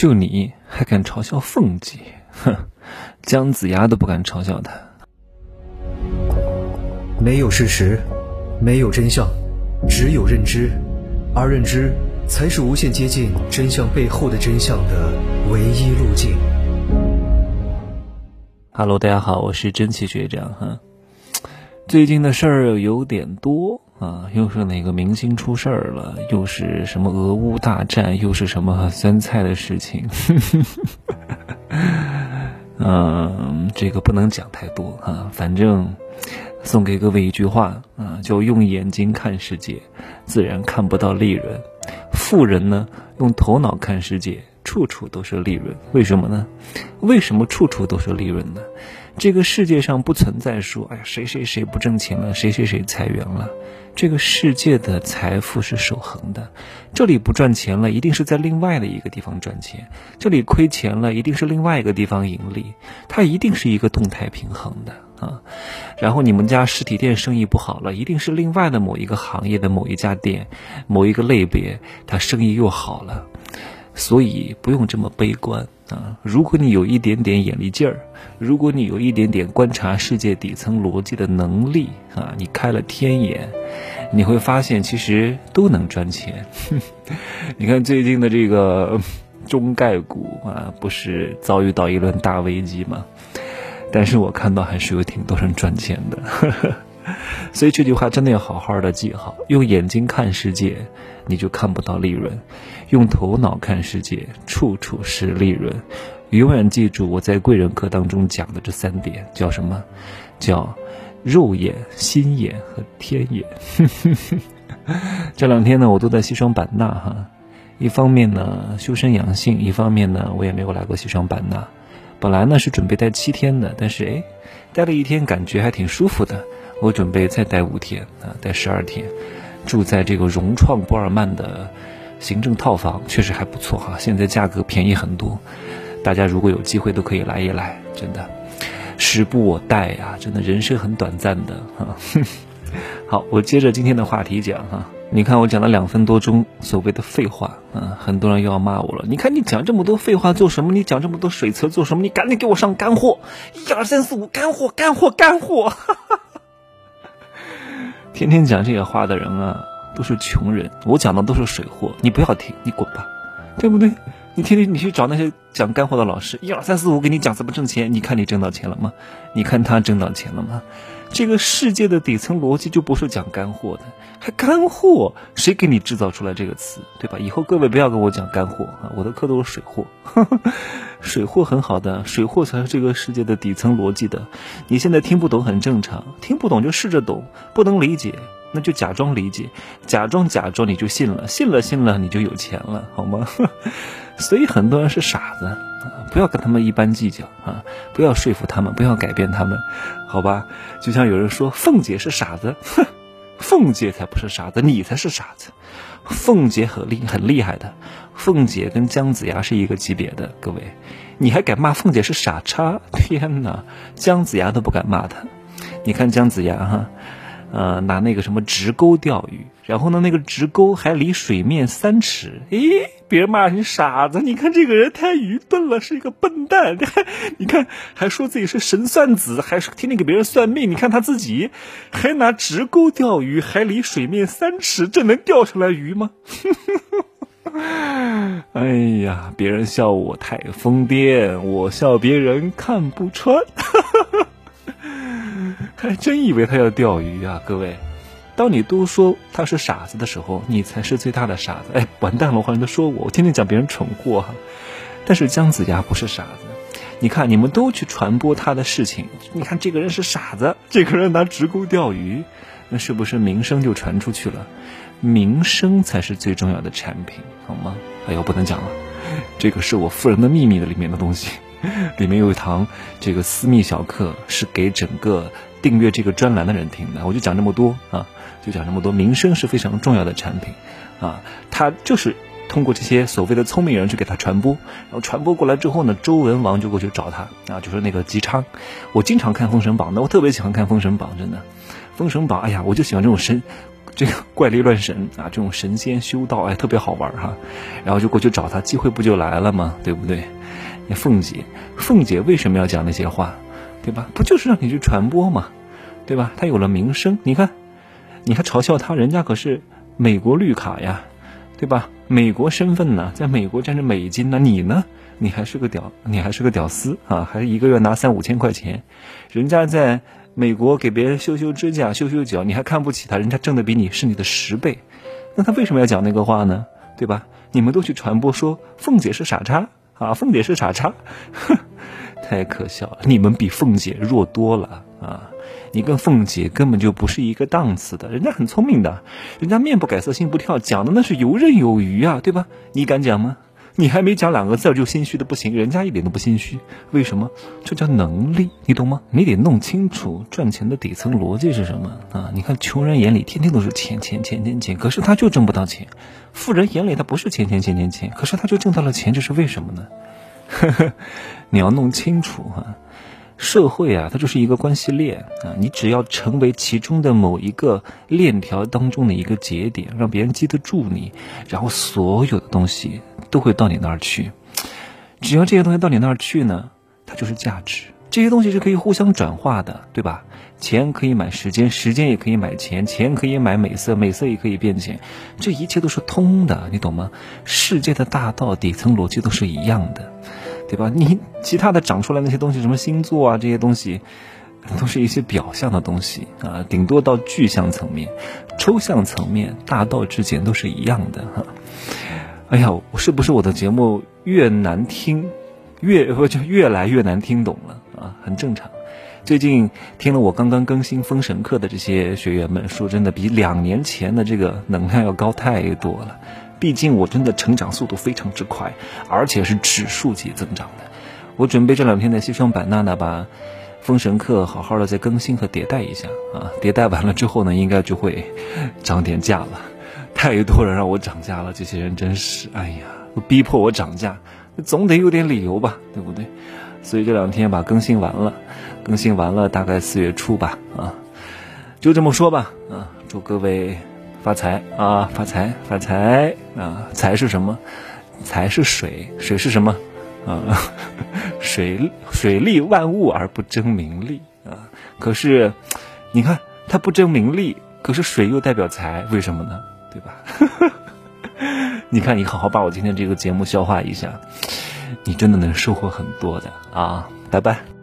就你还敢嘲笑凤姐？哼，姜子牙都不敢嘲笑他。没有事实，没有真相，只有认知，而认知才是无限接近真相背后的真相的唯一路径。Hello，大家好，我是真奇学长哈。最近的事儿有点多啊，又是哪个明星出事儿了？又是什么俄乌大战？又是什么酸菜的事情？嗯，这个不能讲太多啊，反正。送给各位一句话啊，就用眼睛看世界，自然看不到利润。富人呢，用头脑看世界，处处都是利润。为什么呢？为什么处处都是利润呢？这个世界上不存在说，哎呀，谁谁谁不挣钱了，谁谁谁裁员了。这个世界的财富是守恒的，这里不赚钱了，一定是在另外的一个地方赚钱；这里亏钱了，一定是另外一个地方盈利。它一定是一个动态平衡的。啊，然后你们家实体店生意不好了，一定是另外的某一个行业的某一家店，某一个类别，它生意又好了，所以不用这么悲观啊。如果你有一点点眼力劲儿，如果你有一点点观察世界底层逻辑的能力啊，你开了天眼，你会发现其实都能赚钱。你看最近的这个中概股啊，不是遭遇到一轮大危机吗？但是我看到还是有挺多人赚钱的，呵 呵所以这句话真的要好好的记好。用眼睛看世界，你就看不到利润；用头脑看世界，处处是利润。永远记住我在贵人课当中讲的这三点，叫什么？叫肉眼、心眼和天眼。这两天呢，我都在西双版纳哈，一方面呢修身养性，一方面呢我也没有来过西双版纳。本来呢是准备待七天的，但是哎，待了一天感觉还挺舒服的。我准备再待五天啊，待十二天，住在这个融创波尔曼的行政套房，确实还不错哈。现在价格便宜很多，大家如果有机会都可以来一来，真的，时不我待呀，真的人生很短暂的哈。好，我接着今天的话题讲哈。你看我讲了两分多钟所谓的废话，嗯，很多人又要骂我了。你看你讲这么多废话做什么？你讲这么多水词做什么？你赶紧给我上干货，一二三四五，干货，干货，干货！哈哈天天讲这些话的人啊，都是穷人。我讲的都是水货，你不要听，你滚吧，对不对？你天天你去找那些讲干货的老师，一二三四五给你讲怎么挣钱，你看你挣到钱了吗？你看他挣到钱了吗？这个世界的底层逻辑就不是讲干货的，还干货？谁给你制造出来这个词，对吧？以后各位不要跟我讲干货啊，我的课都是水货，水货很好的，水货才是这个世界的底层逻辑的。你现在听不懂很正常，听不懂就试着懂，不能理解那就假装理解，假装假装你就信了，信了信了你就有钱了，好吗？所以很多人是傻子，不要跟他们一般计较啊！不要说服他们，不要改变他们，好吧？就像有人说凤姐是傻子，哼，凤姐才不是傻子，你才是傻子。凤姐很厉很厉害的，凤姐跟姜子牙是一个级别的，各位，你还敢骂凤姐是傻叉？天哪，姜子牙都不敢骂他。你看姜子牙哈。呃，拿那个什么直钩钓鱼，然后呢，那个直钩还离水面三尺。诶，别骂你傻子，你看这个人太愚笨了，是一个笨蛋。你看，还说自己是神算子，还是天天给别人算命。你看他自己，还拿直钩钓鱼，还离水面三尺，这能钓上来鱼吗？哎呀，别人笑我太疯癫，我笑别人看不穿。还真以为他要钓鱼啊，各位！当你都说他是傻子的时候，你才是最大的傻子。哎，完蛋了，我好像都说我，我天天讲别人蠢货哈。但是姜子牙不是傻子，你看你们都去传播他的事情，你看这个人是傻子，这个人拿直钩钓鱼，那是不是名声就传出去了？名声才是最重要的产品，好吗？哎呦，不能讲了，这个是我夫人的秘密的里面的东西，里面有一堂这个私密小课，是给整个。订阅这个专栏的人听的，我就讲这么多啊，就讲这么多。名声是非常重要的产品，啊，他就是通过这些所谓的聪明人去给他传播，然后传播过来之后呢，周文王就过去找他啊，就是那个姬昌。我经常看《封神榜》的，我特别喜欢看《封神榜》，真的，《封神榜》哎呀，我就喜欢这种神。这个怪力乱神啊，这种神仙修道哎，特别好玩哈。然后就过去找他，机会不就来了吗？对不对？那凤姐，凤姐为什么要讲那些话？对吧？不就是让你去传播吗？对吧？他有了名声，你看，你还嘲笑他，人家可是美国绿卡呀，对吧？美国身份呢，在美国占着美金呢，你呢？你还是个屌，你还是个屌丝啊，还一个月拿三五千块钱，人家在美国给别人修修指甲、修修脚，你还看不起他，人家挣的比你是你的十倍，那他为什么要讲那个话呢？对吧？你们都去传播说凤姐是傻叉啊，凤姐是傻叉，哼。太可笑了！你们比凤姐弱多了啊！你跟凤姐根本就不是一个档次的，人家很聪明的，人家面不改色心不跳，讲的那是游刃有余啊，对吧？你敢讲吗？你还没讲两个字就心虚的不行，人家一点都不心虚，为什么？这叫能力，你懂吗？你得弄清楚赚钱的底层逻辑是什么啊！你看穷人眼里天天都是钱钱钱钱钱，可是他就挣不到钱；富人眼里他不是钱钱钱钱钱，可是他就挣到了钱，这是为什么呢？呵呵，你要弄清楚哈，社会啊，它就是一个关系链啊，你只要成为其中的某一个链条当中的一个节点，让别人记得住你，然后所有的东西都会到你那儿去。只要这些东西到你那儿去呢，它就是价值。这些东西是可以互相转化的，对吧？钱可以买时间，时间也可以买钱，钱可以买美色，美色也可以变钱，这一切都是通的，你懂吗？世界的大道底层逻辑都是一样的。对吧？你其他的长出来那些东西，什么星座啊这些东西，都是一些表象的东西啊，顶多到具象层面，抽象层面，大道至简都是一样的哈。哎呀，是不是我的节目越难听，越我就越来越难听懂了啊？很正常。最近听了我刚刚更新封神课的这些学员们，说真的，比两年前的这个能量要高太多了。毕竟我真的成长速度非常之快，而且是指数级增长的。我准备这两天在西双版纳呢，把封神课好好的再更新和迭代一下啊。迭代完了之后呢，应该就会涨点价了。太多人让我涨价了，这些人真是，哎呀，逼迫我涨价，总得有点理由吧，对不对？所以这两天把更新完了，更新完了大概四月初吧，啊，就这么说吧，啊，祝各位。发财啊！发财发财啊！财是什么？财是水，水是什么？啊，水水利万物而不争名利啊！可是，你看它不争名利，可是水又代表财，为什么呢？对吧？你看，你好好把我今天这个节目消化一下，你真的能收获很多的啊！拜拜。